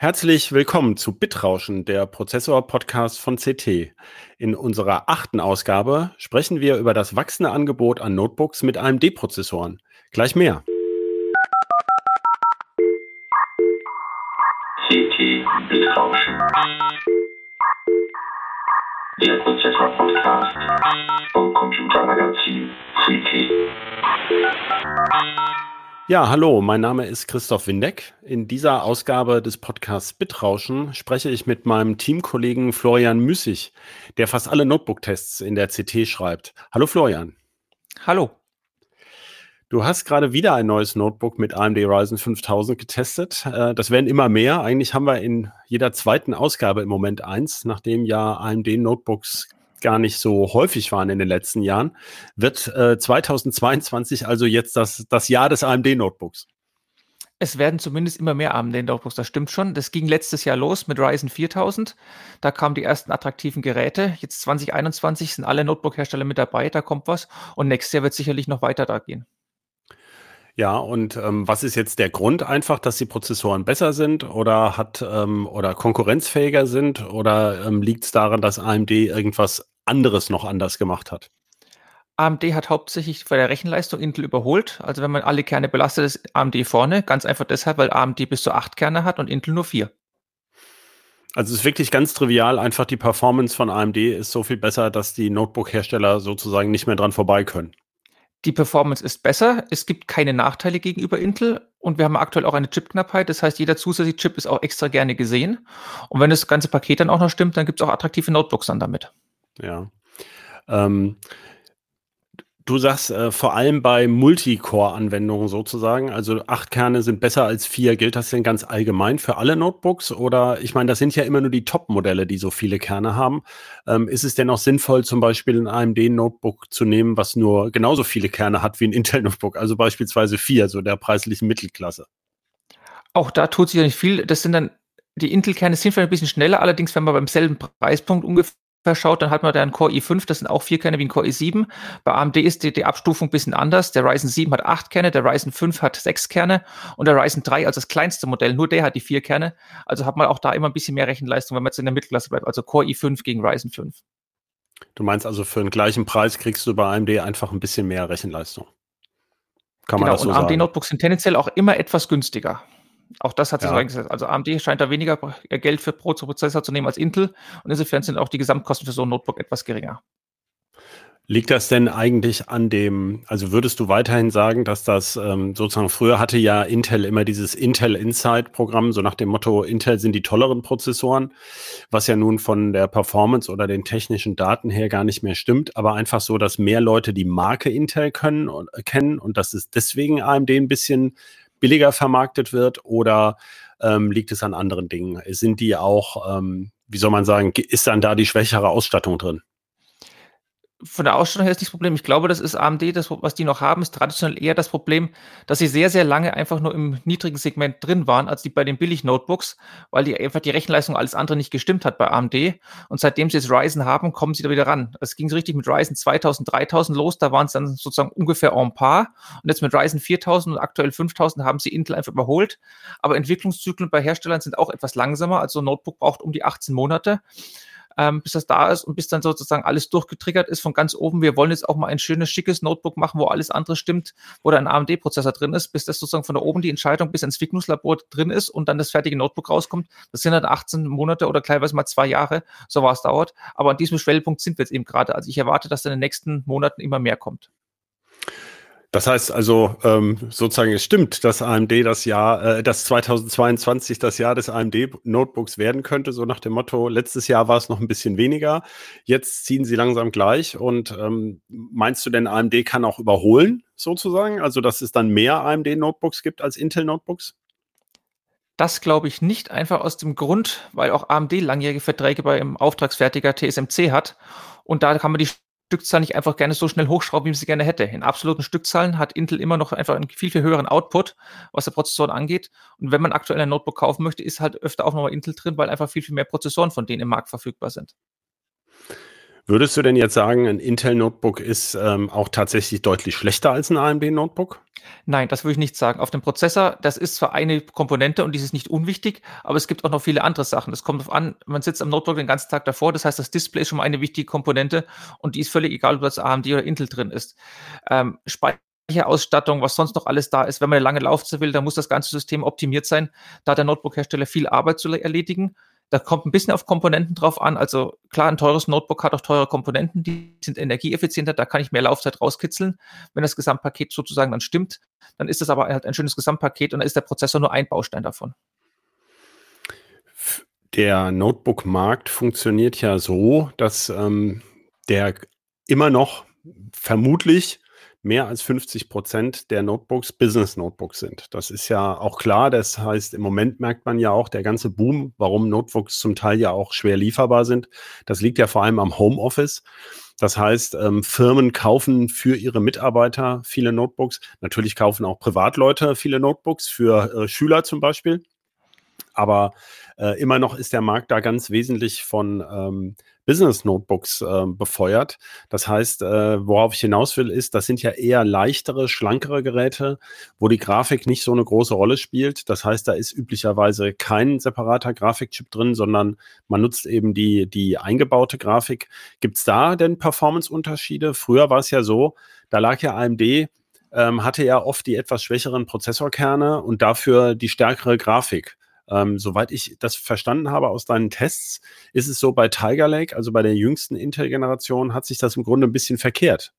Herzlich willkommen zu Bitrauschen, der Prozessor-Podcast von CT. In unserer achten Ausgabe sprechen wir über das wachsende Angebot an Notebooks mit AMD-Prozessoren. Gleich mehr. CT Bitrauschen. Der Prozessor-Podcast vom Computermagazin CT. Ja, hallo, mein Name ist Christoph Windeck. In dieser Ausgabe des Podcasts Bitrauschen spreche ich mit meinem Teamkollegen Florian Müßig, der fast alle Notebook-Tests in der CT schreibt. Hallo Florian. Hallo. Du hast gerade wieder ein neues Notebook mit AMD Ryzen 5000 getestet. Äh, das werden immer mehr. Eigentlich haben wir in jeder zweiten Ausgabe im Moment eins, nachdem ja AMD Notebooks gar nicht so häufig waren in den letzten Jahren, wird äh, 2022 also jetzt das, das Jahr des AMD-Notebooks. Es werden zumindest immer mehr AMD-Notebooks, das stimmt schon. Das ging letztes Jahr los mit Ryzen 4000. Da kamen die ersten attraktiven Geräte. Jetzt 2021 sind alle Notebook-Hersteller mit dabei, da kommt was. Und nächstes Jahr wird sicherlich noch weiter da gehen. Ja, und ähm, was ist jetzt der Grund einfach, dass die Prozessoren besser sind oder hat ähm, oder konkurrenzfähiger sind oder ähm, liegt es daran, dass AMD irgendwas anderes noch anders gemacht hat? AMD hat hauptsächlich bei der Rechenleistung Intel überholt. Also wenn man alle Kerne belastet, ist AMD vorne. Ganz einfach deshalb, weil AMD bis zu acht Kerne hat und Intel nur vier. Also es ist wirklich ganz trivial, einfach die Performance von AMD ist so viel besser, dass die Notebook-Hersteller sozusagen nicht mehr dran vorbei können. Die Performance ist besser, es gibt keine Nachteile gegenüber Intel und wir haben aktuell auch eine Chipknappheit. Das heißt, jeder zusätzliche Chip ist auch extra gerne gesehen. Und wenn das ganze Paket dann auch noch stimmt, dann gibt es auch attraktive Notebooks dann damit. Ja. Ähm, Du sagst äh, vor allem bei Multicore-Anwendungen sozusagen, also acht Kerne sind besser als vier. Gilt das denn ganz allgemein für alle Notebooks? Oder ich meine, das sind ja immer nur die Top-Modelle, die so viele Kerne haben. Ähm, ist es denn auch sinnvoll, zum Beispiel ein AMD-Notebook zu nehmen, was nur genauso viele Kerne hat wie ein Intel-Notebook, also beispielsweise vier, so der preislichen Mittelklasse? Auch da tut sich ja nicht viel. Das sind dann die Intel-Kerne sind vielleicht ein bisschen schneller, allerdings, wenn man beim selben Preispunkt ungefähr schaut, dann hat man da einen Core i5, das sind auch vier Kerne wie ein Core i7. Bei AMD ist die, die Abstufung ein bisschen anders. Der Ryzen 7 hat acht Kerne, der Ryzen 5 hat sechs Kerne und der Ryzen 3, also das kleinste Modell, nur der hat die vier Kerne. Also hat man auch da immer ein bisschen mehr Rechenleistung, wenn man jetzt in der Mittelklasse bleibt. Also Core i5 gegen Ryzen 5. Du meinst also für den gleichen Preis kriegst du bei AMD einfach ein bisschen mehr Rechenleistung. Kann man genau, das so und AMD-Notebooks sind tendenziell auch immer etwas günstiger. Auch das hat sich ja. so eingesetzt. Also AMD scheint da weniger Geld für pro Prozessor zu nehmen als Intel und insofern sind auch die Gesamtkosten für so ein Notebook etwas geringer. Liegt das denn eigentlich an dem, also würdest du weiterhin sagen, dass das ähm, sozusagen früher hatte ja Intel immer dieses Intel Insight Programm, so nach dem Motto, Intel sind die tolleren Prozessoren, was ja nun von der Performance oder den technischen Daten her gar nicht mehr stimmt, aber einfach so, dass mehr Leute die Marke Intel können und, äh, kennen und dass es deswegen AMD ein bisschen billiger vermarktet wird oder ähm, liegt es an anderen Dingen? Sind die auch, ähm, wie soll man sagen, ist dann da die schwächere Ausstattung drin? Von der Ausstattung her ist nicht das Problem. Ich glaube, das ist AMD, das, was die noch haben, ist traditionell eher das Problem, dass sie sehr, sehr lange einfach nur im niedrigen Segment drin waren, als die bei den Billig-Notebooks, weil die einfach die Rechenleistung alles andere nicht gestimmt hat bei AMD. Und seitdem sie jetzt Ryzen haben, kommen sie da wieder ran. Es ging so richtig mit Ryzen 2000, 3000 los, da waren es dann sozusagen ungefähr en par. Und jetzt mit Ryzen 4000 und aktuell 5000 haben sie Intel einfach überholt. Aber Entwicklungszyklen bei Herstellern sind auch etwas langsamer. Also ein Notebook braucht um die 18 Monate ähm, bis das da ist und bis dann sozusagen alles durchgetriggert ist von ganz oben. Wir wollen jetzt auch mal ein schönes, schickes Notebook machen, wo alles andere stimmt, wo da ein AMD-Prozessor drin ist, bis das sozusagen von da oben die Entscheidung bis ins Entwicklungslabor drin ist und dann das fertige Notebook rauskommt. Das sind dann 18 Monate oder teilweise mal zwei Jahre, so was dauert. Aber an diesem Schwellpunkt sind wir jetzt eben gerade. Also ich erwarte, dass in den nächsten Monaten immer mehr kommt. Das heißt also ähm, sozusagen, es stimmt, dass AMD das Jahr, äh, dass 2022 das Jahr des AMD-Notebooks werden könnte, so nach dem Motto, letztes Jahr war es noch ein bisschen weniger, jetzt ziehen sie langsam gleich. Und ähm, meinst du denn, AMD kann auch überholen, sozusagen? Also, dass es dann mehr AMD-Notebooks gibt als Intel-Notebooks? Das glaube ich nicht, einfach aus dem Grund, weil auch AMD langjährige Verträge beim Auftragsfertiger TSMC hat. Und da kann man die Stückzahl nicht einfach gerne so schnell hochschrauben, wie man sie gerne hätte. In absoluten Stückzahlen hat Intel immer noch einfach einen viel, viel höheren Output, was der Prozessoren angeht. Und wenn man aktuell ein Notebook kaufen möchte, ist halt öfter auch nochmal Intel drin, weil einfach viel, viel mehr Prozessoren von denen im Markt verfügbar sind. Würdest du denn jetzt sagen, ein Intel-Notebook ist ähm, auch tatsächlich deutlich schlechter als ein AMD-Notebook? Nein, das würde ich nicht sagen. Auf dem Prozessor, das ist zwar eine Komponente und die ist nicht unwichtig, aber es gibt auch noch viele andere Sachen. Es kommt darauf an, man sitzt am Notebook den ganzen Tag davor, das heißt, das Display ist schon mal eine wichtige Komponente und die ist völlig egal, ob das AMD oder Intel drin ist. Ähm, Speicherausstattung, was sonst noch alles da ist, wenn man eine lange Laufzeit will, dann muss das ganze System optimiert sein. Da hat der Notebook-Hersteller viel Arbeit zu erledigen. Da kommt ein bisschen auf Komponenten drauf an. Also klar, ein teures Notebook hat auch teure Komponenten, die sind energieeffizienter, da kann ich mehr Laufzeit rauskitzeln. Wenn das Gesamtpaket sozusagen dann stimmt, dann ist das aber halt ein schönes Gesamtpaket und dann ist der Prozessor nur ein Baustein davon. Der Notebook-Markt funktioniert ja so, dass ähm, der immer noch vermutlich mehr als 50 Prozent der Notebooks Business Notebooks sind. Das ist ja auch klar. Das heißt, im Moment merkt man ja auch der ganze Boom, warum Notebooks zum Teil ja auch schwer lieferbar sind. Das liegt ja vor allem am Homeoffice. Das heißt, ähm, Firmen kaufen für ihre Mitarbeiter viele Notebooks. Natürlich kaufen auch Privatleute viele Notebooks für äh, Schüler zum Beispiel. Aber äh, immer noch ist der Markt da ganz wesentlich von ähm, Business Notebooks äh, befeuert. Das heißt, äh, worauf ich hinaus will, ist, das sind ja eher leichtere, schlankere Geräte, wo die Grafik nicht so eine große Rolle spielt. Das heißt, da ist üblicherweise kein separater Grafikchip drin, sondern man nutzt eben die, die eingebaute Grafik. Gibt es da denn Performance-Unterschiede? Früher war es ja so, da lag ja AMD ähm, hatte ja oft die etwas schwächeren Prozessorkerne und dafür die stärkere Grafik. Ähm, soweit ich das verstanden habe aus deinen Tests, ist es so bei Tiger Lake, also bei der jüngsten Intel-Generation, hat sich das im Grunde ein bisschen verkehrt.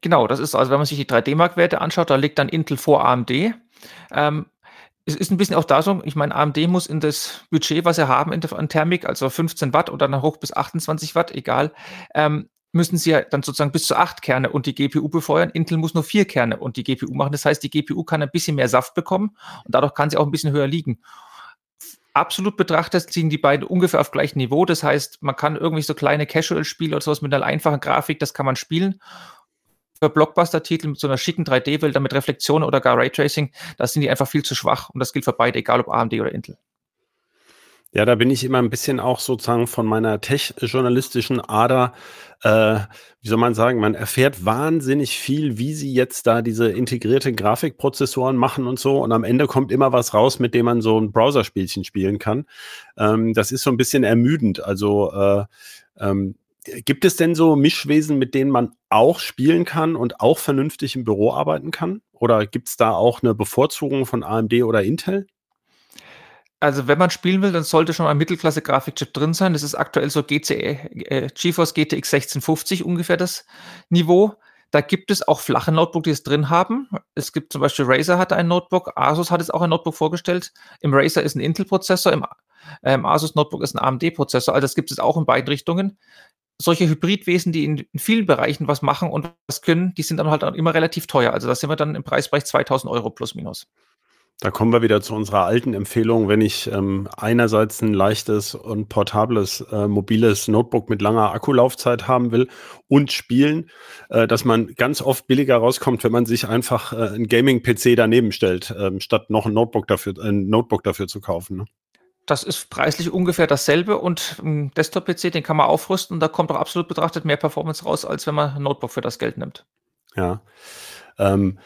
Genau, das ist, also wenn man sich die 3D-Mark-Werte anschaut, da liegt dann Intel vor AMD. Ähm, es ist ein bisschen auch da so, ich meine, AMD muss in das Budget, was sie haben in der an Thermik, also 15 Watt oder dann hoch bis 28 Watt, egal, ähm, müssen sie ja dann sozusagen bis zu acht Kerne und die GPU befeuern. Intel muss nur vier Kerne und die GPU machen. Das heißt, die GPU kann ein bisschen mehr Saft bekommen und dadurch kann sie auch ein bisschen höher liegen absolut betrachtet ziehen die beiden ungefähr auf gleichem Niveau. Das heißt, man kann irgendwie so kleine Casual-Spiele oder sowas mit einer einfachen Grafik, das kann man spielen. Für Blockbuster-Titel mit so einer schicken 3D-Welt, mit Reflexion oder gar Raytracing, da sind die einfach viel zu schwach. Und das gilt für beide, egal ob AMD oder Intel. Ja, da bin ich immer ein bisschen auch sozusagen von meiner tech-journalistischen Ader, äh, wie soll man sagen, man erfährt wahnsinnig viel, wie sie jetzt da diese integrierte Grafikprozessoren machen und so. Und am Ende kommt immer was raus, mit dem man so ein Browserspielchen spielen kann. Ähm, das ist so ein bisschen ermüdend. Also äh, ähm, gibt es denn so Mischwesen, mit denen man auch spielen kann und auch vernünftig im Büro arbeiten kann? Oder gibt es da auch eine Bevorzugung von AMD oder Intel? Also wenn man spielen will, dann sollte schon ein Mittelklasse-Grafikchip drin sein. Das ist aktuell so GCE, äh, GeForce GTX 1650 ungefähr das Niveau. Da gibt es auch flache Notebook, die es drin haben. Es gibt zum Beispiel Razer hat ein Notebook, Asus hat jetzt auch ein Notebook vorgestellt. Im Razer ist ein Intel-Prozessor, im ähm, Asus Notebook ist ein AMD-Prozessor. Also das gibt es auch in beiden Richtungen. Solche Hybridwesen, die in, in, vielen Bereichen was machen und was können, die sind dann halt auch immer relativ teuer. Also da sind wir dann im Preisbereich 2000 Euro plus minus. Da kommen wir wieder zu unserer alten Empfehlung, wenn ich ähm, einerseits ein leichtes und portables äh, mobiles Notebook mit langer Akkulaufzeit haben will und spielen, äh, dass man ganz oft billiger rauskommt, wenn man sich einfach äh, ein Gaming-PC daneben stellt, ähm, statt noch ein Notebook dafür, ein Notebook dafür zu kaufen. Ne? Das ist preislich ungefähr dasselbe und ein Desktop-PC, den kann man aufrüsten und da kommt auch absolut betrachtet mehr Performance raus, als wenn man ein Notebook für das Geld nimmt. Ja. Ähm,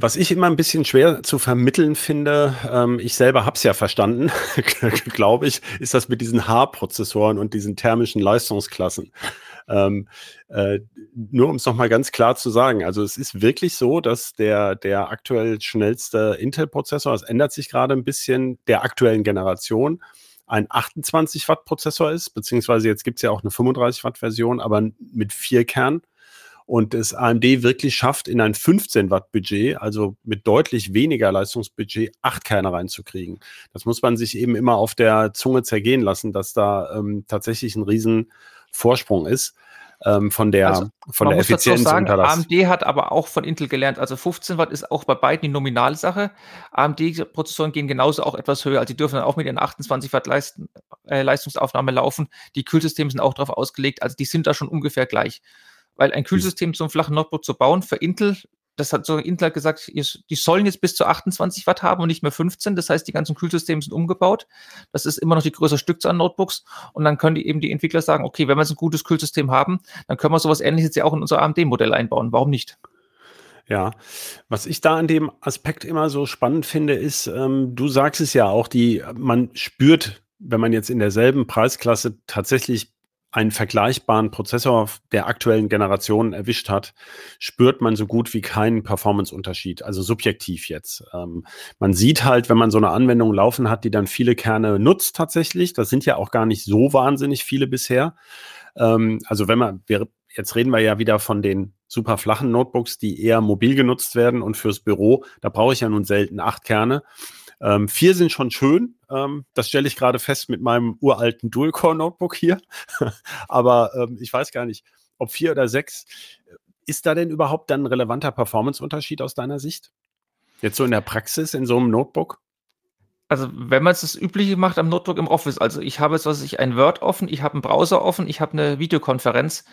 was ich immer ein bisschen schwer zu vermitteln finde, ähm, ich selber habe es ja verstanden, glaube ich, ist das mit diesen H-Prozessoren und diesen thermischen Leistungsklassen. Ähm, äh, nur um es nochmal ganz klar zu sagen, also es ist wirklich so, dass der, der aktuell schnellste Intel-Prozessor, es ändert sich gerade ein bisschen, der aktuellen Generation, ein 28 Watt Prozessor ist, beziehungsweise jetzt gibt es ja auch eine 35 Watt Version, aber mit vier Kernen und es AMD wirklich schafft, in ein 15 Watt Budget, also mit deutlich weniger Leistungsbudget, acht Kerne reinzukriegen. Das muss man sich eben immer auf der Zunge zergehen lassen, dass da ähm, tatsächlich ein riesen Vorsprung ist. Ähm, von der, also, von der Effizienz sagen, AMD hat aber auch von Intel gelernt. Also 15 Watt ist auch bei beiden die Nominalsache. AMD-Prozessoren gehen genauso auch etwas höher. Also die dürfen dann auch mit ihren 28 Watt Leist äh, Leistungsaufnahme laufen. Die Kühlsysteme sind auch darauf ausgelegt. Also die sind da schon ungefähr gleich weil ein Kühlsystem zum flachen Notebook zu bauen für Intel, das hat so Intel gesagt, die sollen jetzt bis zu 28 Watt haben und nicht mehr 15. Das heißt, die ganzen Kühlsysteme sind umgebaut. Das ist immer noch die größere Stückzahl an Notebooks. Und dann können die eben die Entwickler sagen, okay, wenn wir jetzt ein gutes Kühlsystem haben, dann können wir sowas ähnliches ja auch in unser AMD-Modell einbauen. Warum nicht? Ja, was ich da an dem Aspekt immer so spannend finde, ist, ähm, du sagst es ja auch, die, man spürt, wenn man jetzt in derselben Preisklasse tatsächlich einen vergleichbaren Prozessor der aktuellen Generation erwischt hat, spürt man so gut wie keinen Performance-Unterschied, also subjektiv jetzt. Ähm, man sieht halt, wenn man so eine Anwendung laufen hat, die dann viele Kerne nutzt tatsächlich, das sind ja auch gar nicht so wahnsinnig viele bisher. Ähm, also wenn man, wir, jetzt reden wir ja wieder von den super flachen Notebooks, die eher mobil genutzt werden und fürs Büro, da brauche ich ja nun selten acht Kerne. Ähm, vier sind schon schön. Ähm, das stelle ich gerade fest mit meinem uralten Dual-Core-Notebook hier. Aber ähm, ich weiß gar nicht, ob vier oder sechs. Ist da denn überhaupt dann ein relevanter Performance-Unterschied aus deiner Sicht? Jetzt so in der Praxis, in so einem Notebook? Also, wenn man es das Übliche macht am Notebook im Office, also ich habe jetzt, was ich, ein Word offen, ich habe einen Browser offen, ich habe eine Videokonferenz,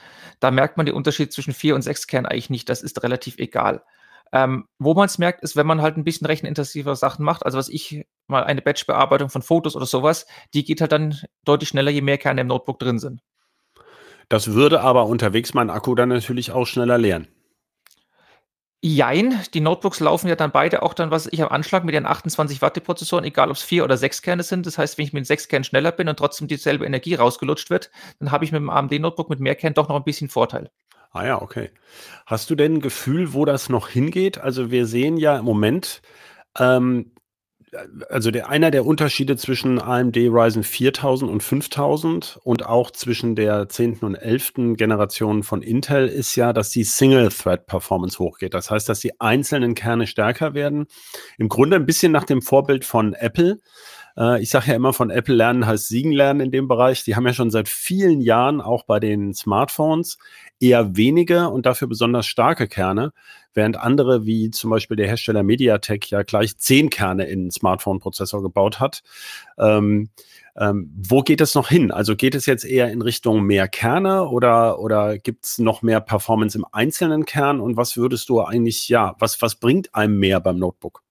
da merkt man den Unterschied zwischen vier und sechs Kernen eigentlich nicht. Das ist relativ egal. Ähm, wo man es merkt, ist, wenn man halt ein bisschen rechenintensiver Sachen macht. Also was ich mal eine Batch-Bearbeitung von Fotos oder sowas, die geht halt dann deutlich schneller, je mehr Kerne im Notebook drin sind. Das würde aber unterwegs mein Akku dann natürlich auch schneller leeren. Jein, die Notebooks laufen ja dann beide auch dann, was ich am Anschlag mit den 28 Watt Prozessoren, egal ob es vier oder sechs Kerne sind. Das heißt, wenn ich mit sechs Kernen schneller bin und trotzdem dieselbe Energie rausgelutscht wird, dann habe ich mit dem AMD Notebook mit mehr Kernen doch noch ein bisschen Vorteil. Ah ja, okay. Hast du denn ein Gefühl, wo das noch hingeht? Also wir sehen ja im Moment, ähm, also der, einer der Unterschiede zwischen AMD Ryzen 4000 und 5000 und auch zwischen der 10. und 11. Generation von Intel ist ja, dass die Single-Thread-Performance hochgeht. Das heißt, dass die einzelnen Kerne stärker werden. Im Grunde ein bisschen nach dem Vorbild von Apple. Äh, ich sage ja immer, von Apple lernen heißt Siegen lernen in dem Bereich. Die haben ja schon seit vielen Jahren auch bei den Smartphones eher wenige und dafür besonders starke Kerne, während andere, wie zum Beispiel der Hersteller MediaTek, ja gleich zehn Kerne in Smartphone-Prozessor gebaut hat. Ähm, ähm, wo geht es noch hin? Also geht es jetzt eher in Richtung mehr Kerne oder, oder gibt es noch mehr Performance im einzelnen Kern? Und was würdest du eigentlich, ja, was, was bringt einem mehr beim Notebook?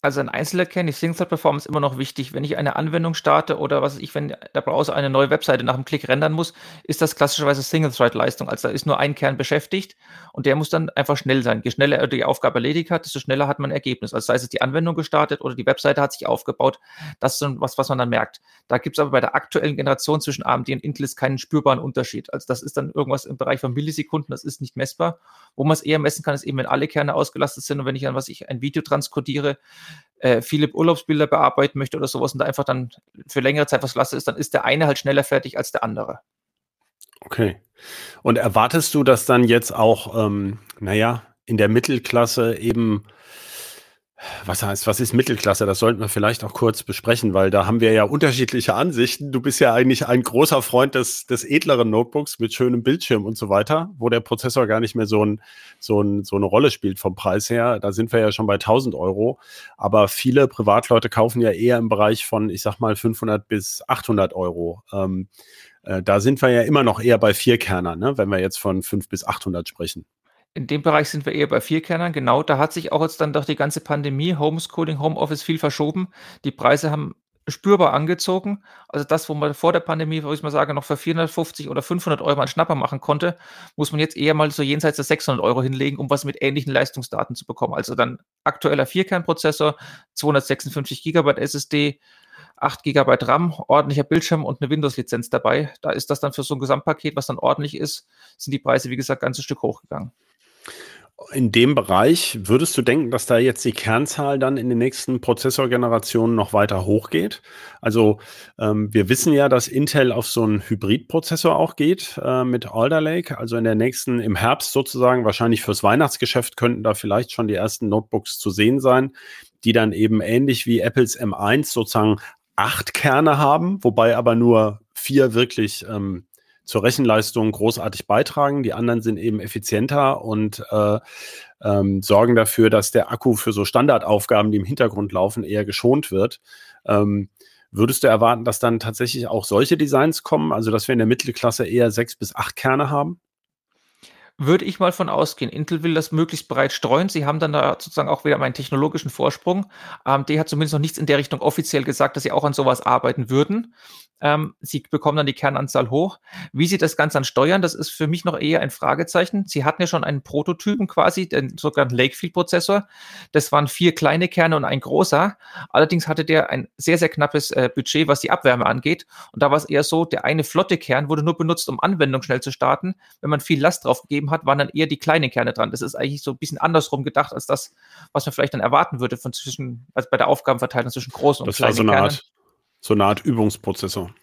Also ein Einzelerkennen, die Single-Thread-Performance immer noch wichtig. Wenn ich eine Anwendung starte oder was ich, wenn der Browser eine neue Webseite nach einem Klick rendern muss, ist das klassischerweise Single-Thread-Leistung. Also da ist nur ein Kern beschäftigt und der muss dann einfach schnell sein. Je schneller er die Aufgabe erledigt hat, desto schneller hat man ein Ergebnis. Also sei es die Anwendung gestartet oder die Webseite hat sich aufgebaut. Das ist so was, was man dann merkt. Da gibt es aber bei der aktuellen Generation zwischen AMD und Intel keinen spürbaren Unterschied. Also das ist dann irgendwas im Bereich von Millisekunden, das ist nicht messbar. Wo man es eher messen kann, ist eben, wenn alle Kerne ausgelastet sind und wenn ich dann, was ich, ein Video transkodiere, äh, viele Urlaubsbilder bearbeiten möchte oder sowas und da einfach dann für längere Zeit was lasse ist, dann ist der eine halt schneller fertig als der andere. Okay. Und erwartest du, dass dann jetzt auch, ähm, naja, in der Mittelklasse eben was heißt, was ist Mittelklasse? Das sollten wir vielleicht auch kurz besprechen, weil da haben wir ja unterschiedliche Ansichten. Du bist ja eigentlich ein großer Freund des, des edleren Notebooks mit schönem Bildschirm und so weiter, wo der Prozessor gar nicht mehr so, ein, so, ein, so eine Rolle spielt vom Preis her. Da sind wir ja schon bei 1000 Euro. Aber viele Privatleute kaufen ja eher im Bereich von, ich sag mal, 500 bis 800 Euro. Ähm, äh, da sind wir ja immer noch eher bei Vierkernern, ne? wenn wir jetzt von 5 bis 800 sprechen. In dem Bereich sind wir eher bei Vierkernern. Genau, da hat sich auch jetzt dann durch die ganze Pandemie, Homeschooling, Homeoffice viel verschoben. Die Preise haben spürbar angezogen. Also das, wo man vor der Pandemie, wo ich mal sage, noch für 450 oder 500 Euro einen Schnapper machen konnte, muss man jetzt eher mal so jenseits der 600 Euro hinlegen, um was mit ähnlichen Leistungsdaten zu bekommen. Also dann aktueller Vierkernprozessor, 256 Gigabyte SSD, 8 GB RAM, ordentlicher Bildschirm und eine Windows-Lizenz dabei. Da ist das dann für so ein Gesamtpaket, was dann ordentlich ist, sind die Preise, wie gesagt, ganz ein Stück hochgegangen in dem Bereich würdest du denken, dass da jetzt die Kernzahl dann in den nächsten Prozessorgenerationen noch weiter hochgeht? Also ähm, wir wissen ja, dass Intel auf so einen Hybridprozessor auch geht äh, mit Alder Lake. Also in der nächsten, im Herbst sozusagen, wahrscheinlich fürs Weihnachtsgeschäft könnten da vielleicht schon die ersten Notebooks zu sehen sein, die dann eben ähnlich wie Apples M1 sozusagen acht Kerne haben, wobei aber nur vier wirklich ähm, zur Rechenleistung großartig beitragen. Die anderen sind eben effizienter und äh, ähm, sorgen dafür, dass der Akku für so Standardaufgaben, die im Hintergrund laufen, eher geschont wird. Ähm, würdest du erwarten, dass dann tatsächlich auch solche Designs kommen, also dass wir in der Mittelklasse eher sechs bis acht Kerne haben? Würde ich mal von ausgehen. Intel will das möglichst breit streuen. Sie haben dann da sozusagen auch wieder einen technologischen Vorsprung. AMD hat zumindest noch nichts in der Richtung offiziell gesagt, dass sie auch an sowas arbeiten würden. Ähm, sie bekommen dann die Kernanzahl hoch. Wie sie das Ganze dann steuern, das ist für mich noch eher ein Fragezeichen. Sie hatten ja schon einen Prototypen quasi, den sogenannten Lakefield-Prozessor. Das waren vier kleine Kerne und ein großer. Allerdings hatte der ein sehr, sehr knappes äh, Budget, was die Abwärme angeht. Und da war es eher so, der eine flotte Kern wurde nur benutzt, um Anwendung schnell zu starten. Wenn man viel Last drauf gegeben hat, waren dann eher die kleinen Kerne dran. Das ist eigentlich so ein bisschen andersrum gedacht als das, was man vielleicht dann erwarten würde von zwischen, also bei der Aufgabenverteilung zwischen großen und kleinen Kernen. Das war so eine Art so eine Art Übungsprozessor.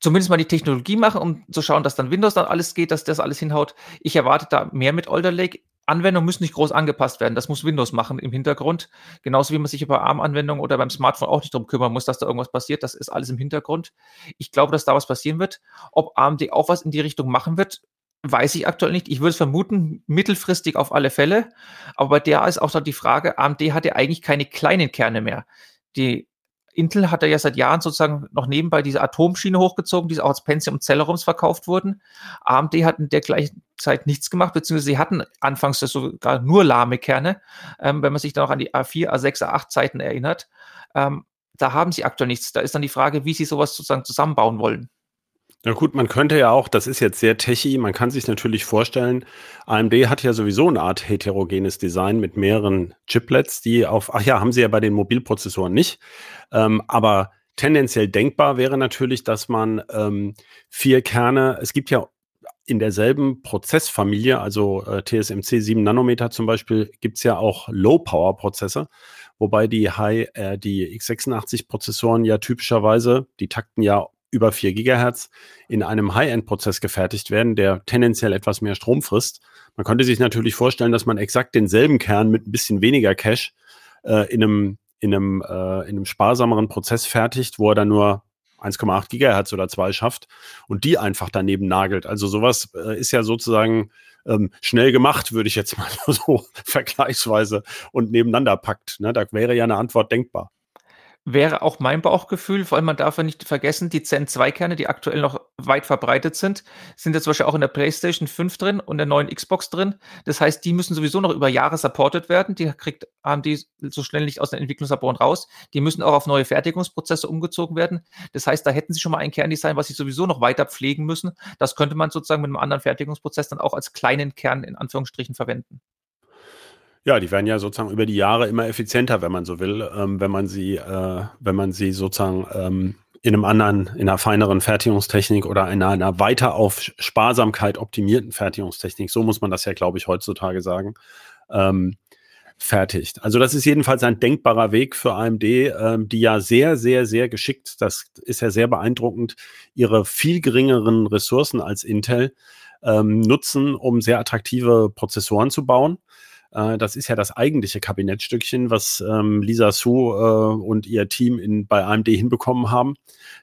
Zumindest mal die Technologie machen, um zu schauen, dass dann Windows dann alles geht, dass das alles hinhaut. Ich erwarte da mehr mit Alder Lake. Anwendungen müssen nicht groß angepasst werden. Das muss Windows machen im Hintergrund. Genauso wie man sich über ARM-Anwendungen oder beim Smartphone auch nicht darum kümmern muss, dass da irgendwas passiert. Das ist alles im Hintergrund. Ich glaube, dass da was passieren wird. Ob AMD auch was in die Richtung machen wird, weiß ich aktuell nicht. Ich würde es vermuten, mittelfristig auf alle Fälle. Aber bei der ist auch dann die Frage, AMD hat ja eigentlich keine kleinen Kerne mehr. Die Intel hat ja seit Jahren sozusagen noch nebenbei diese Atomschiene hochgezogen, die auch als Pentium Celerums verkauft wurden. AMD hat in der gleichen Zeit nichts gemacht, beziehungsweise sie hatten anfangs sogar nur lahme Kerne, ähm, wenn man sich dann auch an die A4, A6, A8 Zeiten erinnert. Ähm, da haben sie aktuell nichts. Da ist dann die Frage, wie sie sowas sozusagen zusammenbauen wollen. Ja gut, man könnte ja auch, das ist jetzt sehr techy, man kann sich natürlich vorstellen, AMD hat ja sowieso eine Art heterogenes Design mit mehreren Chiplets, die auf, ach ja, haben sie ja bei den Mobilprozessoren nicht, ähm, aber tendenziell denkbar wäre natürlich, dass man ähm, vier Kerne, es gibt ja in derselben Prozessfamilie, also äh, TSMC 7 Nanometer zum Beispiel, gibt's ja auch Low-Power-Prozesse, wobei die High, äh, die x86-Prozessoren ja typischerweise, die takten ja über 4 Gigahertz in einem High-End-Prozess gefertigt werden, der tendenziell etwas mehr Strom frisst. Man könnte sich natürlich vorstellen, dass man exakt denselben Kern mit ein bisschen weniger Cache äh, in einem, in einem, äh, in einem sparsameren Prozess fertigt, wo er dann nur 1,8 Gigahertz oder 2 schafft und die einfach daneben nagelt. Also sowas äh, ist ja sozusagen ähm, schnell gemacht, würde ich jetzt mal so vergleichsweise und nebeneinander packt. Ne? Da wäre ja eine Antwort denkbar. Wäre auch mein Bauchgefühl, vor allem man darf ja nicht vergessen, die Zen 2 Kerne, die aktuell noch weit verbreitet sind, sind jetzt Beispiel auch in der PlayStation 5 drin und der neuen Xbox drin. Das heißt, die müssen sowieso noch über Jahre supported werden. Die kriegt AMD so schnell nicht aus den Entwicklungslaboren raus. Die müssen auch auf neue Fertigungsprozesse umgezogen werden. Das heißt, da hätten sie schon mal ein Kerndesign, was sie sowieso noch weiter pflegen müssen. Das könnte man sozusagen mit einem anderen Fertigungsprozess dann auch als kleinen Kern in Anführungsstrichen verwenden. Ja, die werden ja sozusagen über die Jahre immer effizienter, wenn man so will, ähm, wenn man sie, äh, wenn man sie sozusagen ähm, in einem anderen, in einer feineren Fertigungstechnik oder in einer weiter auf Sparsamkeit optimierten Fertigungstechnik, so muss man das ja, glaube ich, heutzutage sagen, ähm, fertigt. Also das ist jedenfalls ein denkbarer Weg für AMD, ähm, die ja sehr, sehr, sehr geschickt, das ist ja sehr beeindruckend, ihre viel geringeren Ressourcen als Intel ähm, nutzen, um sehr attraktive Prozessoren zu bauen. Äh, das ist ja das eigentliche Kabinettstückchen, was ähm, Lisa Su äh, und ihr Team in, bei AMD hinbekommen haben,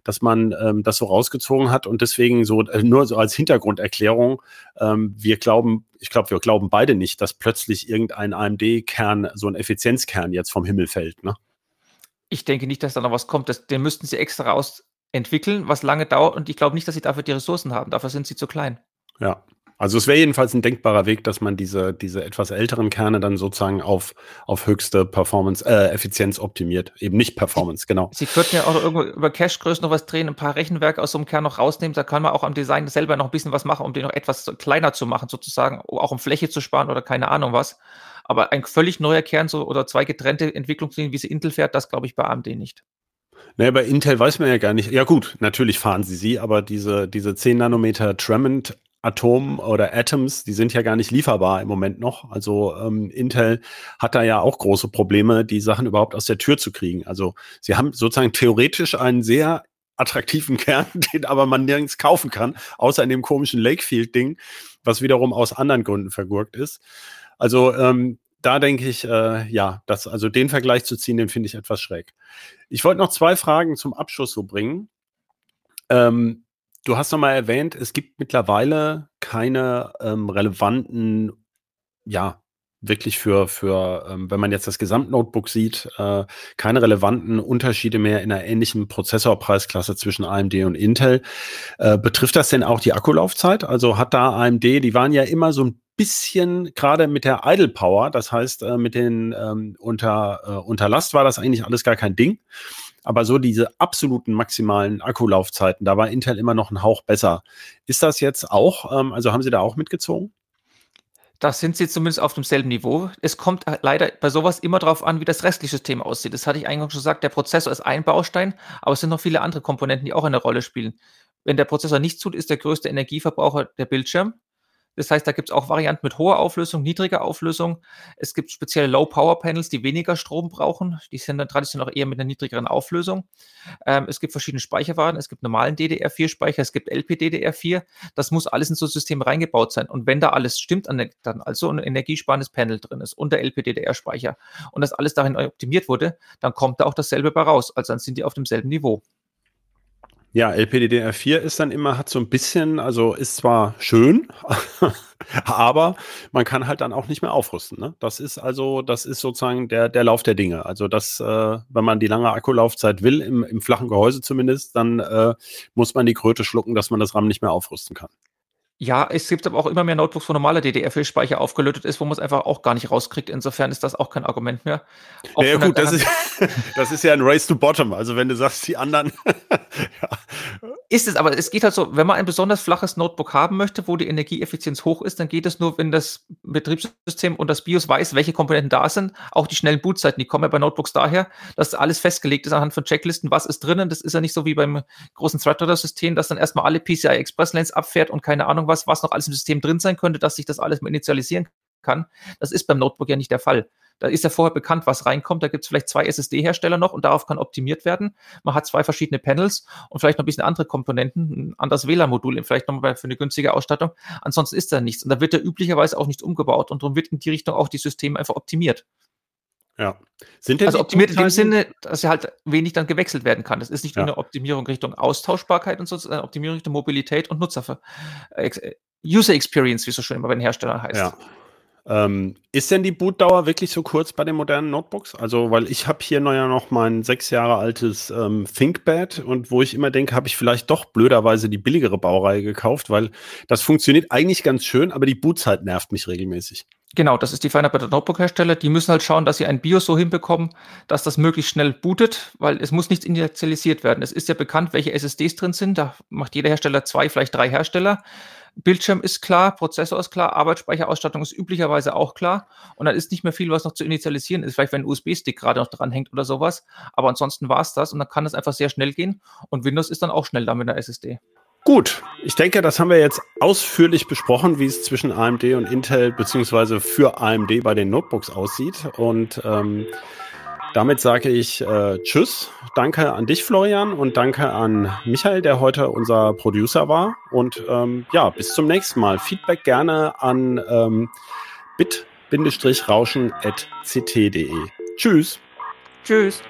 dass man ähm, das so rausgezogen hat und deswegen so äh, nur so als Hintergrunderklärung, ähm, wir glauben, ich glaube, wir glauben beide nicht, dass plötzlich irgendein AMD-Kern, so ein Effizienzkern jetzt vom Himmel fällt. Ne? Ich denke nicht, dass da noch was kommt. Das, den müssten sie extra ausentwickeln, was lange dauert und ich glaube nicht, dass sie dafür die Ressourcen haben. Dafür sind sie zu klein. Ja, also es wäre jedenfalls ein denkbarer Weg, dass man diese, diese etwas älteren Kerne dann sozusagen auf, auf höchste Performance, äh, Effizienz optimiert. Eben nicht Performance, genau. Sie könnten ja auch irgendwo über Cache-Größen noch was drehen, ein paar Rechenwerke aus so einem Kern noch rausnehmen. Da kann man auch am Design selber noch ein bisschen was machen, um den noch etwas kleiner zu machen, sozusagen, auch um Fläche zu sparen oder keine Ahnung was. Aber ein völlig neuer Kern so oder zwei getrennte Entwicklungslinien, wie sie Intel fährt, das glaube ich bei AMD nicht. Naja, bei Intel weiß man ja gar nicht. Ja gut, natürlich fahren sie sie, aber diese, diese 10 Nanometer Tremont Atom oder Atoms, die sind ja gar nicht lieferbar im Moment noch. Also ähm, Intel hat da ja auch große Probleme, die Sachen überhaupt aus der Tür zu kriegen. Also sie haben sozusagen theoretisch einen sehr attraktiven Kern, den aber man nirgends kaufen kann, außer in dem komischen Lakefield-Ding, was wiederum aus anderen Gründen vergurkt ist. Also ähm, da denke ich, äh, ja, das, also den Vergleich zu ziehen, den finde ich etwas schräg. Ich wollte noch zwei Fragen zum Abschluss so bringen. Ähm, Du hast nochmal erwähnt, es gibt mittlerweile keine ähm, relevanten, ja, wirklich für, für ähm, wenn man jetzt das Gesamtnotebook sieht, äh, keine relevanten Unterschiede mehr in einer ähnlichen Prozessorpreisklasse zwischen AMD und Intel. Äh, betrifft das denn auch die Akkulaufzeit? Also hat da AMD, die waren ja immer so ein bisschen gerade mit der Idle Power, das heißt äh, mit den ähm, unter, äh, unter Last war das eigentlich alles gar kein Ding. Aber so diese absoluten maximalen Akkulaufzeiten, da war Intel immer noch ein Hauch besser. Ist das jetzt auch, ähm, also haben Sie da auch mitgezogen? Da sind sie zumindest auf demselben Niveau. Es kommt leider bei sowas immer darauf an, wie das restliche System aussieht. Das hatte ich eingangs schon gesagt, der Prozessor ist ein Baustein, aber es sind noch viele andere Komponenten, die auch eine Rolle spielen. Wenn der Prozessor nichts tut, ist der größte Energieverbraucher der Bildschirm. Das heißt, da gibt es auch Varianten mit hoher Auflösung, niedriger Auflösung. Es gibt spezielle Low-Power-Panels, die weniger Strom brauchen. Die sind dann traditionell auch eher mit einer niedrigeren Auflösung. Ähm, es gibt verschiedene Speicherwaren. Es gibt normalen DDR4-Speicher, es gibt LPDDR4. Das muss alles in so ein System reingebaut sein. Und wenn da alles stimmt, dann also ein energiesparendes Panel drin ist und der LPDDR-Speicher und das alles darin optimiert wurde, dann kommt da auch dasselbe bei raus. Also dann sind die auf demselben Niveau. Ja, LPDDR4 ist dann immer, hat so ein bisschen, also ist zwar schön, aber man kann halt dann auch nicht mehr aufrüsten. Ne? Das ist also, das ist sozusagen der, der Lauf der Dinge. Also das, äh, wenn man die lange Akkulaufzeit will, im, im flachen Gehäuse zumindest, dann äh, muss man die Kröte schlucken, dass man das RAM nicht mehr aufrüsten kann. Ja, es gibt aber auch immer mehr Notebooks, wo normaler DDR4-Speicher aufgelötet ist, wo man es einfach auch gar nicht rauskriegt. Insofern ist das auch kein Argument mehr. Auch ja, gut, das ist, das ist ja ein Race to Bottom. Also wenn du sagst, die anderen. ja. Ist es, aber es geht halt so, wenn man ein besonders flaches Notebook haben möchte, wo die Energieeffizienz hoch ist, dann geht es nur, wenn das Betriebssystem und das BIOS weiß, welche Komponenten da sind. Auch die schnellen Bootzeiten, die kommen ja bei Notebooks daher, dass alles festgelegt ist anhand von Checklisten, was ist drinnen. Das ist ja nicht so wie beim großen Threadrunner-System, dass dann erstmal alle PCI Express Lanes abfährt und keine Ahnung was, was noch alles im System drin sein könnte, dass sich das alles mal initialisieren kann. Das ist beim Notebook ja nicht der Fall. Da ist ja vorher bekannt, was reinkommt. Da gibt es vielleicht zwei SSD-Hersteller noch und darauf kann optimiert werden. Man hat zwei verschiedene Panels und vielleicht noch ein bisschen andere Komponenten, ein anderes WLAN-Modul, vielleicht nochmal für eine günstige Ausstattung. Ansonsten ist da nichts. Und da wird ja üblicherweise auch nichts umgebaut und darum wird in die Richtung auch die Systeme einfach optimiert. Ja. Sind also optimiert in dem Sinne, dass ja halt wenig dann gewechselt werden kann. Das ist nicht ja. nur eine Optimierung Richtung Austauschbarkeit und so, sondern eine Optimierung Richtung Mobilität und Nutzer äh, User Experience, wie es so schön immer bei den Herstellern heißt. Ja. Ähm, ist denn die Bootdauer wirklich so kurz bei den modernen Notebooks? Also, weil ich habe hier ja noch mein sechs Jahre altes ähm, ThinkPad und wo ich immer denke, habe ich vielleicht doch blöderweise die billigere Baureihe gekauft, weil das funktioniert eigentlich ganz schön, aber die Bootzeit nervt mich regelmäßig. Genau, das ist die Feinheit bei der Notebook-Hersteller. Die müssen halt schauen, dass sie ein BIOS so hinbekommen, dass das möglichst schnell bootet, weil es muss nichts initialisiert werden. Es ist ja bekannt, welche SSDs drin sind. Da macht jeder Hersteller zwei, vielleicht drei Hersteller. Bildschirm ist klar, Prozessor ist klar, Arbeitsspeicherausstattung ist üblicherweise auch klar. Und dann ist nicht mehr viel, was noch zu initialisieren ist. Vielleicht, wenn ein USB-Stick gerade noch dran hängt oder sowas. Aber ansonsten war es das und dann kann es einfach sehr schnell gehen. Und Windows ist dann auch schnell da mit einer SSD. Gut, ich denke, das haben wir jetzt ausführlich besprochen, wie es zwischen AMD und Intel beziehungsweise für AMD bei den Notebooks aussieht. Und ähm, damit sage ich äh, Tschüss. Danke an dich, Florian, und danke an Michael, der heute unser Producer war. Und ähm, ja, bis zum nächsten Mal. Feedback gerne an ähm, bit-rauschen.ct.de. Tschüss. Tschüss.